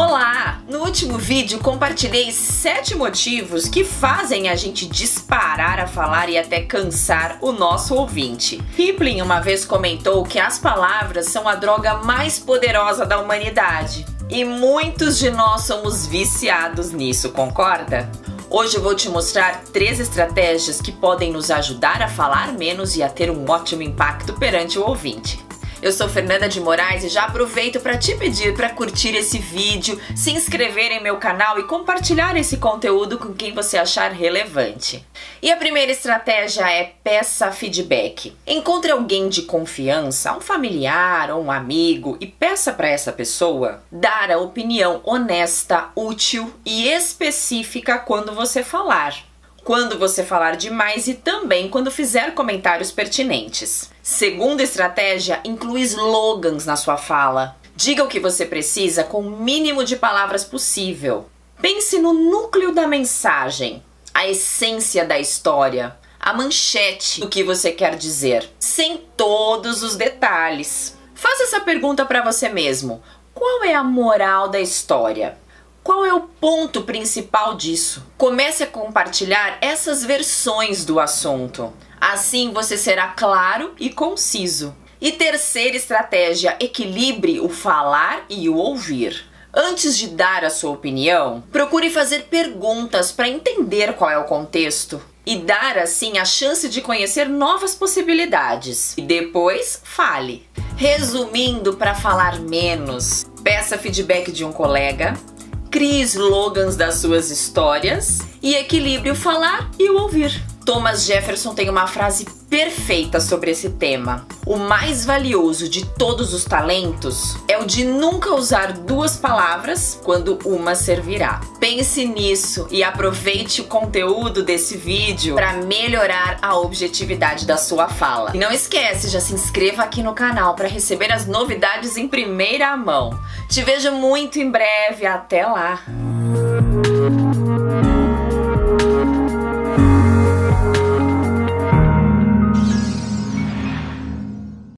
Olá! No último vídeo compartilhei sete motivos que fazem a gente disparar a falar e até cansar o nosso ouvinte. Riplin uma vez comentou que as palavras são a droga mais poderosa da humanidade. E muitos de nós somos viciados nisso, concorda? Hoje eu vou te mostrar três estratégias que podem nos ajudar a falar menos e a ter um ótimo impacto perante o ouvinte. Eu sou Fernanda de Moraes e já aproveito para te pedir para curtir esse vídeo, se inscrever em meu canal e compartilhar esse conteúdo com quem você achar relevante. E a primeira estratégia é peça feedback. Encontre alguém de confiança, um familiar ou um amigo e peça para essa pessoa dar a opinião honesta, útil e específica quando você falar quando você falar demais e também quando fizer comentários pertinentes. Segunda estratégia, inclui slogans na sua fala. Diga o que você precisa com o mínimo de palavras possível. Pense no núcleo da mensagem, a essência da história, a manchete do que você quer dizer, sem todos os detalhes. Faça essa pergunta para você mesmo: qual é a moral da história? Qual é o ponto principal disso? Comece a compartilhar essas versões do assunto. Assim você será claro e conciso. E terceira estratégia: equilibre o falar e o ouvir. Antes de dar a sua opinião, procure fazer perguntas para entender qual é o contexto e dar assim a chance de conhecer novas possibilidades. E depois, fale. Resumindo, para falar menos, peça feedback de um colega, crie slogans das suas histórias e equilibre o falar e ouvir. Thomas Jefferson tem uma frase perfeita sobre esse tema. O mais valioso de todos os talentos é o de nunca usar duas palavras quando uma servirá. Pense nisso e aproveite o conteúdo desse vídeo para melhorar a objetividade da sua fala. E não esquece, já se inscreva aqui no canal para receber as novidades em primeira mão. Te vejo muito em breve, até lá!